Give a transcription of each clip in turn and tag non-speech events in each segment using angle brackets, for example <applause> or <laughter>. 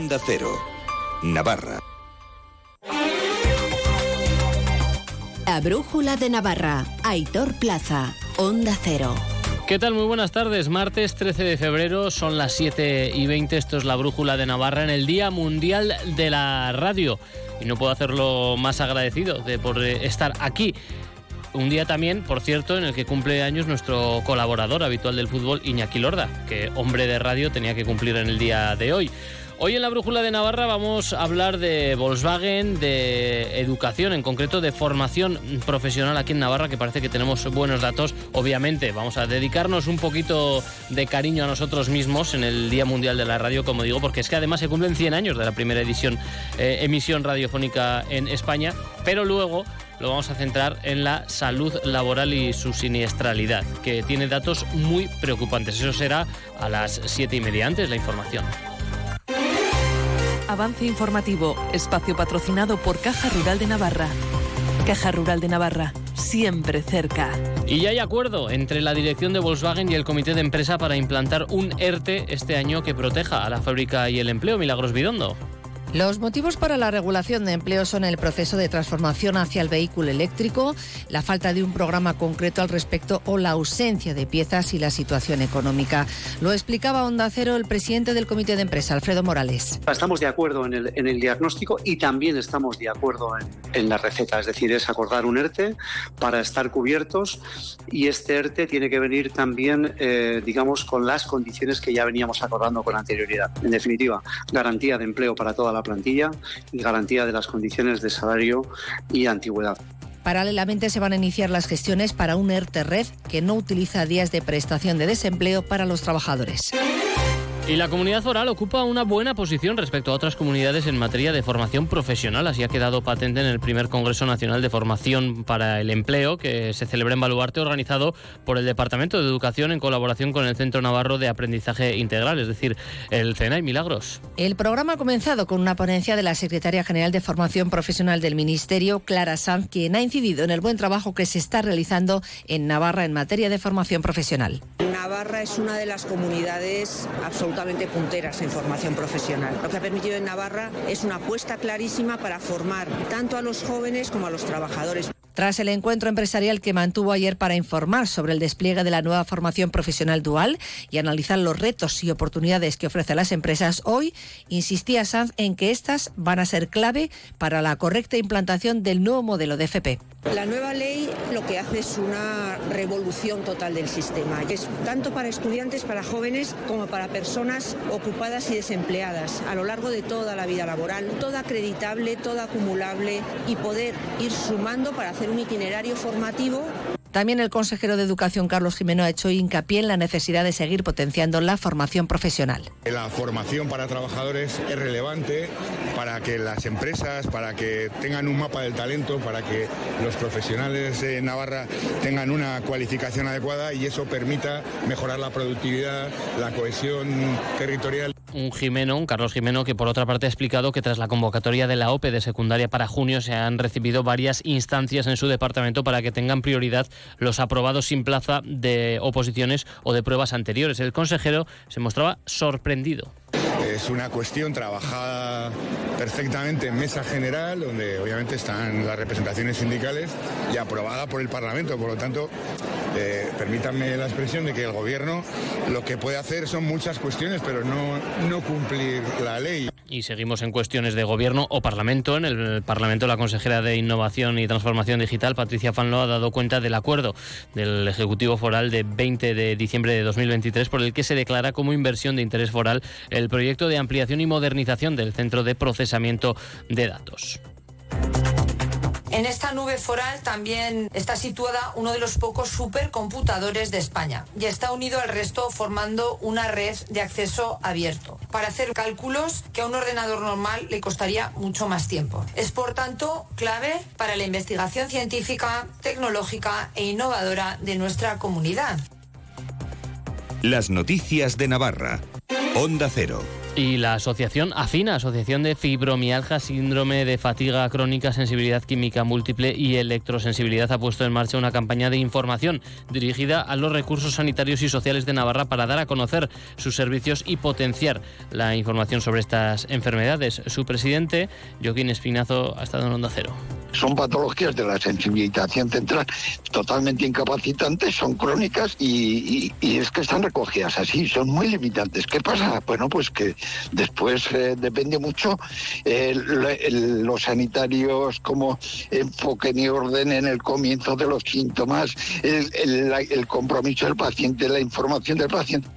Onda Cero, Navarra. La Brújula de Navarra, Aitor Plaza, Onda Cero. ¿Qué tal? Muy buenas tardes. Martes 13 de febrero, son las 7 y 20. Esto es la Brújula de Navarra en el Día Mundial de la Radio. Y no puedo hacerlo más agradecido de por estar aquí. Un día también, por cierto, en el que cumple años nuestro colaborador habitual del fútbol, Iñaki Lorda, que hombre de radio tenía que cumplir en el día de hoy. Hoy en la Brújula de Navarra vamos a hablar de Volkswagen, de educación, en concreto de formación profesional aquí en Navarra, que parece que tenemos buenos datos. Obviamente vamos a dedicarnos un poquito de cariño a nosotros mismos en el Día Mundial de la Radio, como digo, porque es que además se cumplen 100 años de la primera edición, eh, emisión radiofónica en España, pero luego lo vamos a centrar en la salud laboral y su siniestralidad, que tiene datos muy preocupantes. Eso será a las siete y media antes la información. Avance informativo, espacio patrocinado por Caja Rural de Navarra. Caja Rural de Navarra, siempre cerca. Y ya hay acuerdo entre la dirección de Volkswagen y el comité de empresa para implantar un ERTE este año que proteja a la fábrica y el empleo. Milagros Bidondo. Los motivos para la regulación de empleo son el proceso de transformación hacia el vehículo eléctrico, la falta de un programa concreto al respecto o la ausencia de piezas y la situación económica. Lo explicaba Onda Cero el presidente del Comité de Empresa, Alfredo Morales. Estamos de acuerdo en el, diagnóstico y también estamos de acuerdo en, la receta, es decir, es acordar un ERTE para estar cubiertos y este ERTE tiene que venir también, eh, digamos, con las condiciones que ya veníamos acordando con anterioridad. En definitiva, garantía de empleo para toda la plantilla y garantía de las condiciones de salario y antigüedad. Paralelamente se van a iniciar las gestiones para un ERTE Red que no utiliza días de prestación de desempleo para los trabajadores. Y la comunidad foral ocupa una buena posición respecto a otras comunidades en materia de formación profesional. Así ha quedado patente en el primer Congreso Nacional de Formación para el Empleo que se celebra en Baluarte, organizado por el Departamento de Educación en colaboración con el Centro Navarro de Aprendizaje Integral, es decir, el CENAI Milagros. El programa ha comenzado con una ponencia de la Secretaria General de Formación Profesional del Ministerio, Clara Sanz, quien ha incidido en el buen trabajo que se está realizando en Navarra en materia de formación profesional. Navarra es una de las comunidades absolutamente punteras en formación profesional. Lo que ha permitido en Navarra es una apuesta clarísima para formar tanto a los jóvenes como a los trabajadores. Tras el encuentro empresarial que mantuvo ayer para informar sobre el despliegue de la nueva formación profesional dual y analizar los retos y oportunidades que ofrecen las empresas, hoy insistía Sanz en que estas van a ser clave para la correcta implantación del nuevo modelo de FP. La nueva ley lo que hace es una revolución total del sistema. Es tanto para estudiantes, para jóvenes, como para personas ocupadas y desempleadas a lo largo de toda la vida laboral, toda acreditable, toda acumulable y poder ir sumando para hacer un itinerario formativo también el consejero de Educación, Carlos Jimeno, ha hecho hincapié en la necesidad de seguir potenciando la formación profesional. La formación para trabajadores es relevante para que las empresas, para que tengan un mapa del talento, para que los profesionales de Navarra tengan una cualificación adecuada y eso permita mejorar la productividad, la cohesión territorial. Un Jimeno, un Carlos Jimeno, que por otra parte ha explicado que tras la convocatoria de la OPE de secundaria para junio se han recibido varias instancias en su departamento para que tengan prioridad los aprobados sin plaza de oposiciones o de pruebas anteriores. El consejero se mostraba sorprendido. Es una cuestión trabajada perfectamente en mesa general, donde obviamente están las representaciones sindicales y aprobada por el Parlamento. Por lo tanto, eh, permítanme la expresión de que el Gobierno lo que puede hacer son muchas cuestiones, pero no, no cumplir la ley. Y seguimos en cuestiones de Gobierno o Parlamento. En el Parlamento, la consejera de Innovación y Transformación Digital, Patricia Fanlo, ha dado cuenta del acuerdo del Ejecutivo Foral de 20 de diciembre de 2023 por el que se declara como inversión de interés foral el proyecto de ampliación y modernización del Centro de Procesamiento de Datos. En esta nube foral también está situada uno de los pocos supercomputadores de España y está unido al resto formando una red de acceso abierto para hacer cálculos que a un ordenador normal le costaría mucho más tiempo. Es por tanto clave para la investigación científica, tecnológica e innovadora de nuestra comunidad. Las noticias de Navarra. Onda Cero. Y la asociación AFINA, Asociación de Fibromialgia, Síndrome de Fatiga Crónica, Sensibilidad Química Múltiple y Electrosensibilidad, ha puesto en marcha una campaña de información dirigida a los recursos sanitarios y sociales de Navarra para dar a conocer sus servicios y potenciar la información sobre estas enfermedades. Su presidente, Joaquín Espinazo, ha estado en Onda Cero. Son patologías de la sensibilización central totalmente incapacitantes, son crónicas y, es que están recogidas así, son muy limitantes. ¿Qué pasa? Bueno, pues que después eh, depende mucho eh, los sanitarios como enfoquen y ordenen el comienzo de los síntomas, el compromiso del paciente, la información del paciente.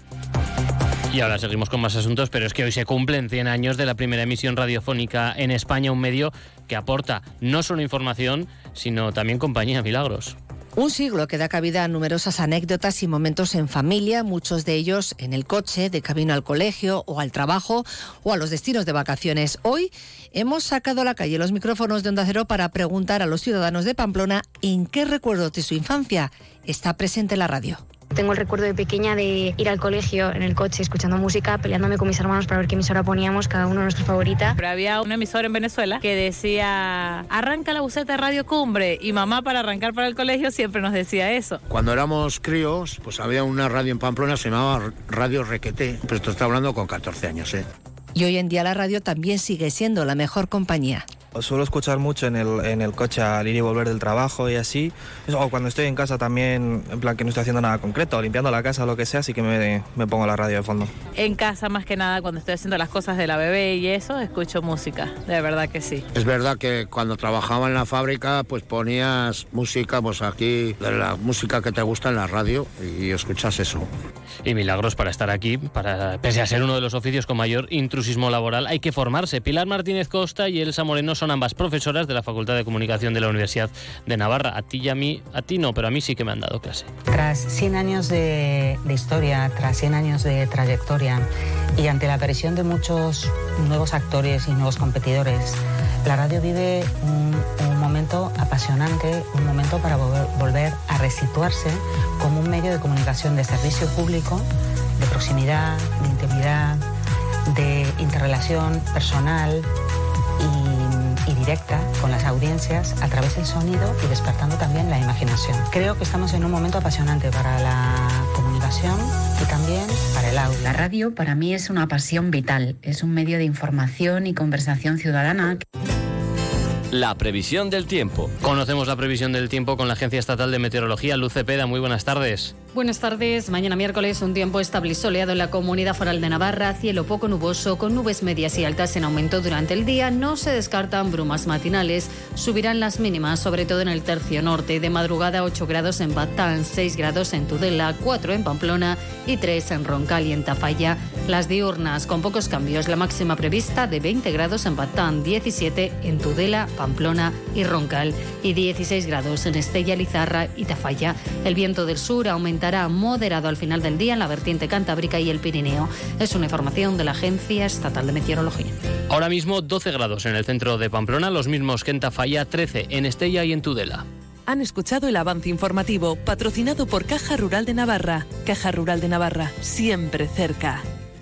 Y ahora seguimos con más asuntos, pero es que hoy se cumplen 100 años de la primera emisión radiofónica en España, un medio que aporta no solo información, sino también compañía, milagros. Un siglo que da cabida a numerosas anécdotas y momentos en familia, muchos de ellos en el coche, de camino al colegio o al trabajo o a los destinos de vacaciones. Hoy hemos sacado a la calle los micrófonos de Onda Cero para preguntar a los ciudadanos de Pamplona en qué recuerdos de su infancia está presente la radio. Tengo el recuerdo de pequeña de ir al colegio en el coche escuchando música, peleándome con mis hermanos para ver qué emisora poníamos, cada uno nuestra favorita. Pero había un emisor en Venezuela que decía, arranca la buceta de Radio Cumbre. Y mamá para arrancar para el colegio siempre nos decía eso. Cuando éramos críos, pues había una radio en Pamplona, se llamaba Radio Requeté. Pero esto está hablando con 14 años, ¿eh? Y hoy en día la radio también sigue siendo la mejor compañía. Suelo escuchar mucho en el, en el coche al ir y volver del trabajo y así. O cuando estoy en casa también, en plan que no estoy haciendo nada concreto, limpiando la casa o lo que sea, así que me, me, pongo la radio de fondo. En casa más que nada, cuando estoy haciendo las cosas de la bebé y eso, escucho música, de verdad que sí. Es verdad que cuando trabajaba en la fábrica, pues ponías música, pues aquí, la música que te gusta en la radio y escuchas eso. Y milagros para estar aquí, para, pese a ser uno de los oficios con mayor intrusismo laboral, hay que formarse. Pilar Martínez Costa y Elsa Moreno son ambas profesoras de la Facultad de Comunicación de la Universidad de Navarra. A ti y a mí, a ti no, pero a mí sí que me han dado clase. Tras 100 años de, historia, tras 100 años de trayectoria y ante la aparición de muchos nuevos actores y nuevos competidores, la radio vive un, momento apasionante, un momento para volver a resituarse como un medio de comunicación de servicio público, de proximidad, de intimidad, de interrelación personal y, directa con las audiencias a través del sonido y despertando también la imaginación. Creo que estamos en un momento apasionante para la comunicación y también para el audio. La radio para mí es una pasión vital, es un medio de información y conversación ciudadana. La previsión del tiempo. Conocemos la previsión del tiempo con la Agencia Estatal de Meteorología, Luce Peda. Muy buenas tardes. Buenas tardes. Mañana miércoles un tiempo estable y soleado en la comunidad foral de Navarra, cielo poco nuboso con nubes medias y altas en aumento durante el día. No se descartan brumas matinales. Subirán las mínimas, sobre todo en el tercio norte. De madrugada 8 grados en Batán, 6 grados en Tudela, 4 en Pamplona y 3 en Roncal y en Tafalla. Las diurnas con pocos cambios. La máxima prevista de 20 grados en Batán, 17 en Tudela, Pamplona y Roncal y 16 grados en Estella, Lizarra y Tafalla. El viento del sur aumenta estará moderado al final del día en la vertiente cantábrica y el Pirineo. Es una información de la Agencia Estatal de Meteorología. Ahora mismo 12 grados en el centro de Pamplona, los mismos que en Tafalla, 13 en Estella y en Tudela. Han escuchado el avance informativo patrocinado por Caja Rural de Navarra. Caja Rural de Navarra, siempre cerca.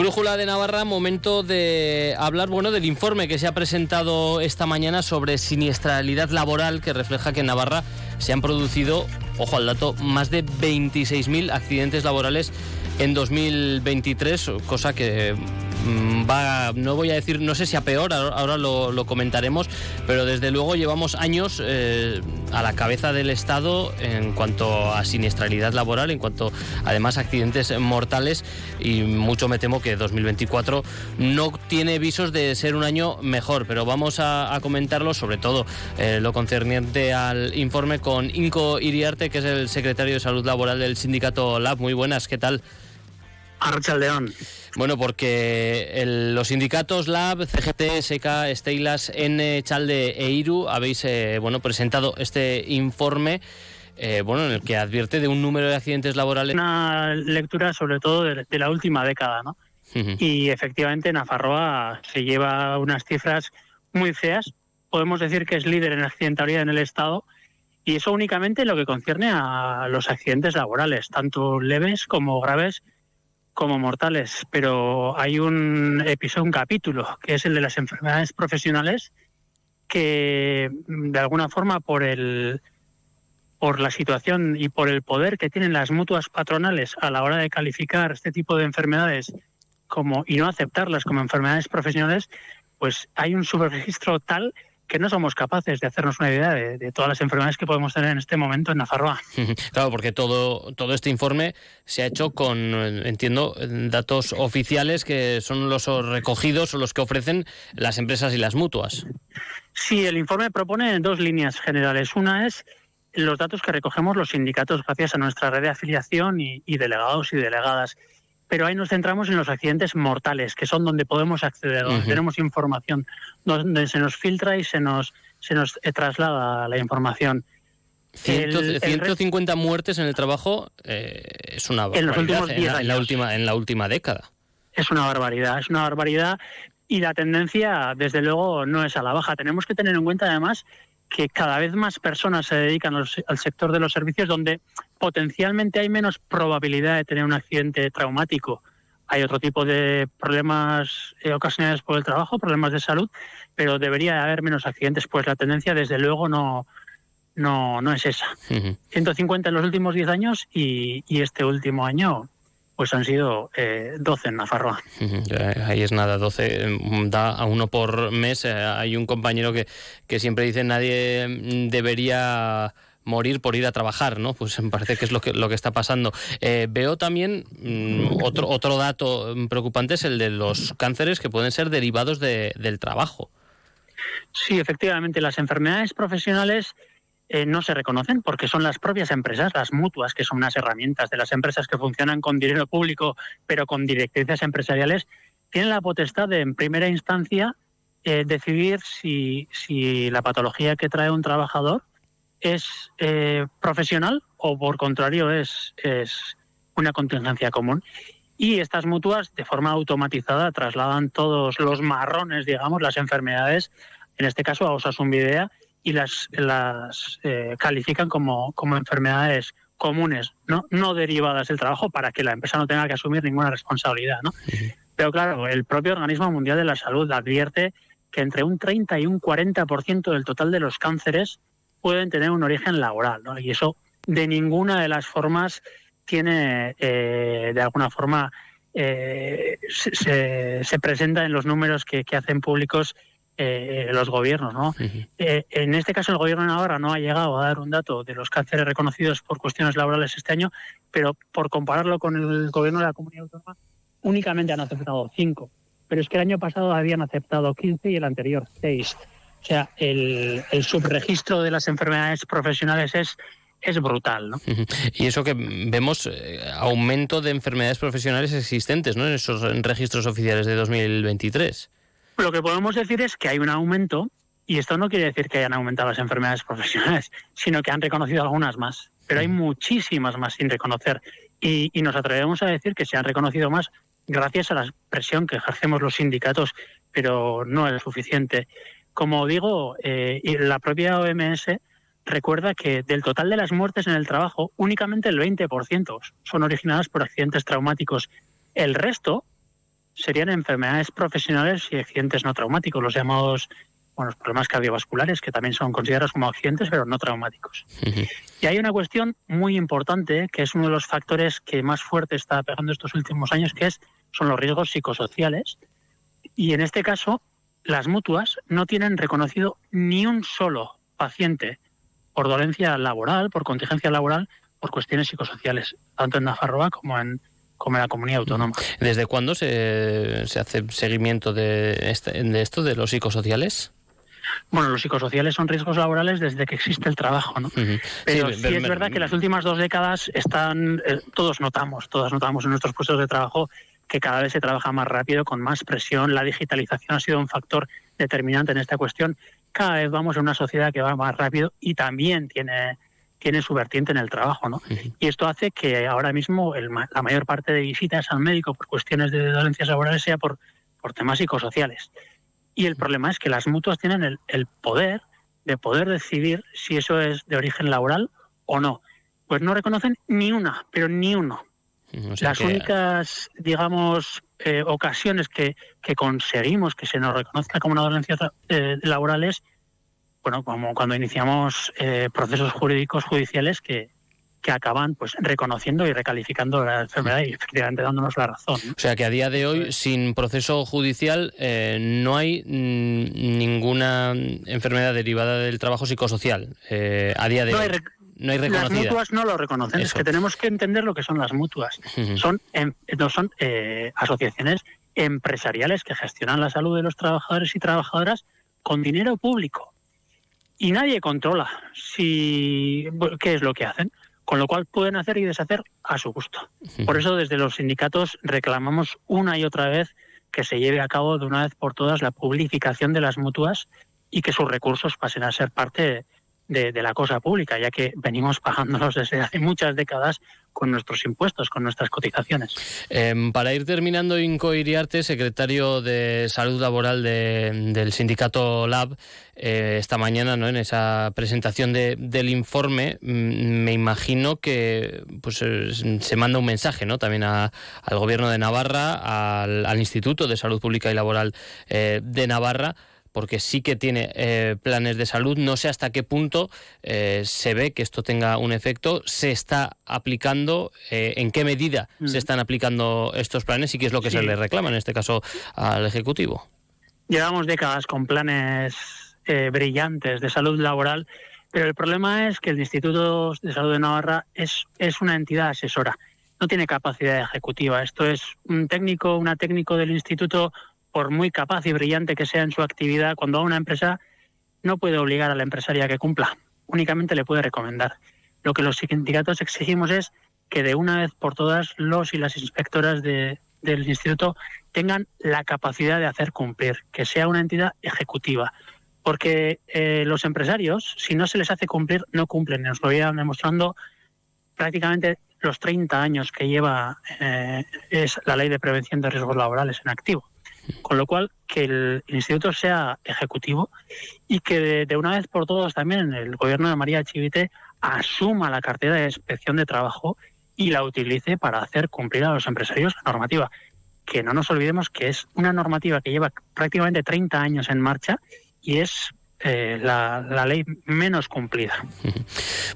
Brújula de Navarra, momento de hablar bueno del informe que se ha presentado esta mañana sobre siniestralidad laboral que refleja que en Navarra se han producido, ojo al dato, más de 26.000 accidentes laborales en 2023, cosa que mm, va, no voy a decir, no sé si a peor, ahora lo, comentaremos, pero desde luego llevamos años eh, a la cabeza del Estado en cuanto a siniestralidad laboral, en cuanto además a accidentes mortales y mucho me temo que 2024 no tiene visos de ser un año mejor, pero vamos a, comentarlo, sobre todo eh, lo concerniente al informe con Inco Iriarte, que es el secretario de Salud Laboral del sindicato LAB. Muy buenas, ¿qué tal? Arracha León. Bueno, porque los sindicatos LAB, CGT, SECA, Steilas, N, Chalde e IRU habéis eh, bueno, presentado este informe eh, bueno, en el que advierte de un número de accidentes laborales. Una lectura sobre todo de, la última década, ¿no? Y efectivamente Nafarroa se lleva unas cifras muy feas. Podemos decir que es líder en accidentalidad en el Estado y eso únicamente en lo que concierne a los accidentes laborales, tanto leves como graves como mortales. Pero hay un episodio, un capítulo, que es el de las enfermedades profesionales, que de alguna forma por el por la situación y por el poder que tienen las mutuas patronales a la hora de calificar este tipo de enfermedades como y no aceptarlas como enfermedades profesionales, pues hay un subregistro tal que no somos capaces de hacernos una idea de, todas las enfermedades que podemos tener en este momento en Nafarroa. <laughs> Claro, porque todo, todo este informe se ha hecho con, entiendo, datos oficiales que son los recogidos o los que ofrecen las empresas y las mutuas. Sí, el informe propone dos líneas generales. Una es los datos que recogemos los sindicatos gracias a nuestra red de afiliación y, delegados y delegadas. Pero ahí nos centramos en los accidentes mortales, que son donde podemos acceder, donde tenemos información, donde se nos filtra y se nos, se nos eh, traslada la información. 150 muertes en el trabajo eh, es una barbaridad en, los últimos en, la, última, en la última década. Es una barbaridad, es una barbaridad y la tendencia, desde luego, no es a la baja. Tenemos que tener en cuenta, además, que cada vez más personas se dedican al sector de los servicios donde potencialmente hay menos probabilidad de tener un accidente traumático. Hay otro tipo de problemas eh, ocasionados por el trabajo, problemas de salud, pero debería haber menos accidentes, pues la tendencia desde luego no, no, no es esa. 150 en los últimos 10 años y, y este último año pues han sido eh, 12 en Nafarroa. Ahí es nada, 12 mm, da a uno por mes. Eh, hay un compañero que, que siempre dice nadie mm, debería morir por ir a trabajar, ¿no? Pues me parece que es lo que, lo que está pasando. Eh, veo también mm, otro, otro dato preocupante, es el de los cánceres que pueden ser derivados de, del trabajo. Sí, efectivamente, las enfermedades profesionales eh, no se reconocen porque son las propias empresas, las mutuas, que son unas herramientas de las empresas que funcionan con dinero público, pero con directrices empresariales, tienen la potestad de, en primera instancia, eh, decidir si, si, la patología que trae un trabajador es eh, profesional o, por contrario, es, es una contingencia común. Y estas mutuas, de forma automatizada, trasladan todos los marrones, digamos, las enfermedades, en este caso a Osasun Videa, y las, las eh, califican como, como enfermedades comunes, ¿no? no derivadas del trabajo, para que la empresa no tenga que asumir ninguna responsabilidad. ¿no? Pero claro, el propio Organismo Mundial de la Salud advierte que entre un 30 y un 40% del total de los cánceres pueden tener un origen laboral, ¿no? y eso de ninguna de las formas tiene, eh, de alguna forma, eh, se, se, presenta en los números que, que hacen públicos eh, los gobiernos. ¿no? Eh, en este caso, el gobierno de Navarra no ha llegado a dar un dato de los cánceres reconocidos por cuestiones laborales este año, pero por compararlo con el gobierno de la comunidad autónoma, únicamente han aceptado cinco. Pero es que el año pasado habían aceptado 15 y el anterior 6. O sea, el, subregistro de las enfermedades profesionales es es brutal, ¿no? Y eso que vemos eh, aumento de enfermedades profesionales existentes, ¿no? En esos registros oficiales de 2023. Lo que podemos decir es que hay un aumento, y esto no quiere decir que hayan aumentado las enfermedades <laughs> profesionales, sino que han reconocido algunas más, pero hay muchísimas más sin reconocer. Y, nos atrevemos a decir que se han reconocido más gracias a la presión que ejercemos los sindicatos, pero no es suficiente. Como digo, eh, la propia OMS recuerda que del total de las muertes en el trabajo, únicamente el 20% son originadas por accidentes traumáticos. El resto serían enfermedades profesionales y accidentes no traumáticos, los llamados bueno, problemas cardiovasculares, que también son considerados como accidentes, pero no traumáticos. Y hay una cuestión muy importante, que es uno de los factores que más fuerte está pegando estos últimos años, que es, son los riesgos psicosociales. Y en este caso, las mutuas no tienen reconocido ni un solo paciente por dolencia laboral, por contingencia laboral, por cuestiones psicosociales, tanto en Nafarroa como en, como la comunidad autónoma. ¿Desde cuándo se, se hace seguimiento de, este, de esto, de los psicosociales? Bueno, los psicosociales son riesgos laborales desde que existe el trabajo, ¿no? Pero sí, es verdad que las últimas dos décadas están, eh, todos notamos, todas notamos en nuestros puestos de trabajo que cada vez se trabaja más rápido, con más presión. La digitalización ha sido un factor determinante en esta cuestión. Cada vez vamos a una sociedad que va más rápido y también tiene, tiene su vertiente en el trabajo. ¿no? Y esto hace que ahora mismo la mayor parte de visitas al médico por cuestiones de dolencias laborales sea por, por temas psicosociales. Y el problema es que las mutuas tienen el, el poder de poder decidir si eso es de origen laboral o no. Pues no reconocen ni una, pero ni uno. Las únicas, digamos, eh, ocasiones que, que, conseguimos que se nos reconozca como una dolencia eh, laboral es, bueno, como cuando iniciamos eh, procesos jurídicos judiciales que, que acaban pues reconociendo y recalificando la enfermedad y efectivamente dándonos la razón. O sea que a día de hoy, sin proceso judicial, no hay mm, ninguna enfermedad derivada del trabajo psicosocial. a día de hoy no hay Las mutuas no lo reconocen, es que tenemos que entender lo que son las mutuas. Son, em, no son eh, asociaciones empresariales que gestionan la salud de los trabajadores y trabajadoras con dinero público. Y nadie controla si qué es lo que hacen, con lo cual pueden hacer y deshacer a su gusto. Por eso desde los sindicatos reclamamos una y otra vez que se lleve a cabo de una vez por todas la publificación de las mutuas y que sus recursos pasen a ser parte de, la cosa pública, ya que venimos pagándolos desde hace muchas décadas con nuestros impuestos, con nuestras cotizaciones. Em, para ir terminando, Inco Iriarte, secretario de Salud Laboral del sindicato LAB, eh, esta mañana, ¿no? en esa presentación del informe, mm, me imagino que pues, eh, se manda un mensaje ¿no? también al Gobierno de Navarra, al, Instituto de Salud Pública y Laboral eh, de Navarra, porque sí que tiene eh, planes de salud. No sé hasta qué punto eh, se ve que esto tenga un efecto, se está aplicando, eh, en qué medida se están aplicando estos planes y qué es lo que se le reclama en este caso al Ejecutivo. Llevamos décadas con planes brillantes de salud laboral, pero el problema es que el Instituto de Salud de Navarra es, es una entidad asesora, no tiene capacidad ejecutiva. Esto es un técnico, una técnico del instituto por muy capaz y brillante que sea en su actividad, cuando a una empresa no puede obligar a la empresaria a que cumpla, únicamente le puede recomendar. Lo que los sindicatos exigimos es que de una vez por todas los y las inspectoras del instituto tengan la capacidad de hacer cumplir, que sea una entidad ejecutiva. Porque eh, los empresarios, si no se les hace cumplir, no cumplen. Nos lo voy demostrando prácticamente los 30 años que lleva eh, es la ley de prevención de riesgos laborales en activo. Con lo cual, que el instituto sea ejecutivo y que de, una vez por todas también el gobierno de María Chivite asuma la cartera de inspección de trabajo y la utilice para hacer cumplir a los empresarios la normativa. Que no nos olvidemos que es una normativa que lleva prácticamente 30 años en marcha y es eh, la, la, ley menos cumplida. <laughs>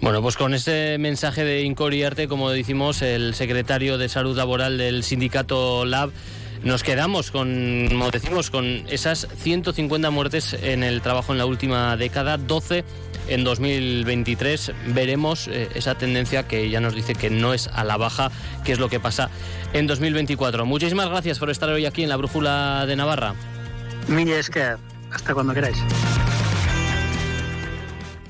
Bueno, pues con ese mensaje de Incoriarte, como decimos, el secretario de Salud Laboral del sindicato LAB, nos quedamos con, como decimos, con esas 150 muertes en el trabajo en la última década, 12 en 2023. Veremos eh, esa tendencia que ya nos dice que no es a la baja, qué es lo que pasa en 2024. Muchísimas gracias por estar hoy aquí en la Brújula de Navarra. que hasta cuando queráis.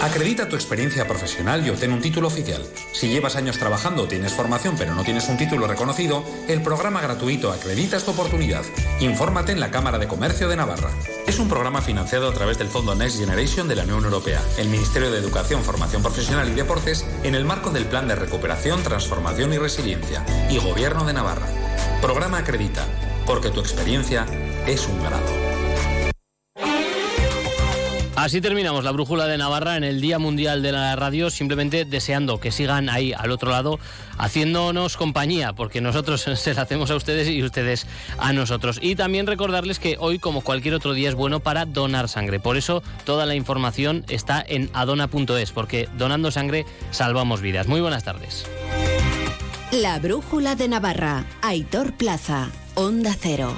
Acredita tu experiencia profesional y obtén un título oficial. Si llevas años trabajando o tienes formación pero no tienes un título reconocido, el programa gratuito Acredita tu oportunidad. Infórmate en la Cámara de Comercio de Navarra. Es un programa financiado a través del Fondo Next Generation de la Unión Europea, el Ministerio de Educación, Formación Profesional y Deportes en el marco del Plan de Recuperación, Transformación y Resiliencia y Gobierno de Navarra. Programa Acredita, porque tu experiencia es un grado. Así terminamos la brújula de Navarra en el Día Mundial de la Radio, simplemente deseando que sigan ahí al otro lado haciéndonos compañía, porque nosotros <laughs> se la hacemos a ustedes y ustedes a nosotros. Y también recordarles que hoy, como cualquier otro día, es bueno para donar sangre. Por eso toda la información está en adona.es, porque donando sangre salvamos vidas. Muy buenas tardes. La brújula de Navarra, Aitor Plaza, Onda Cero.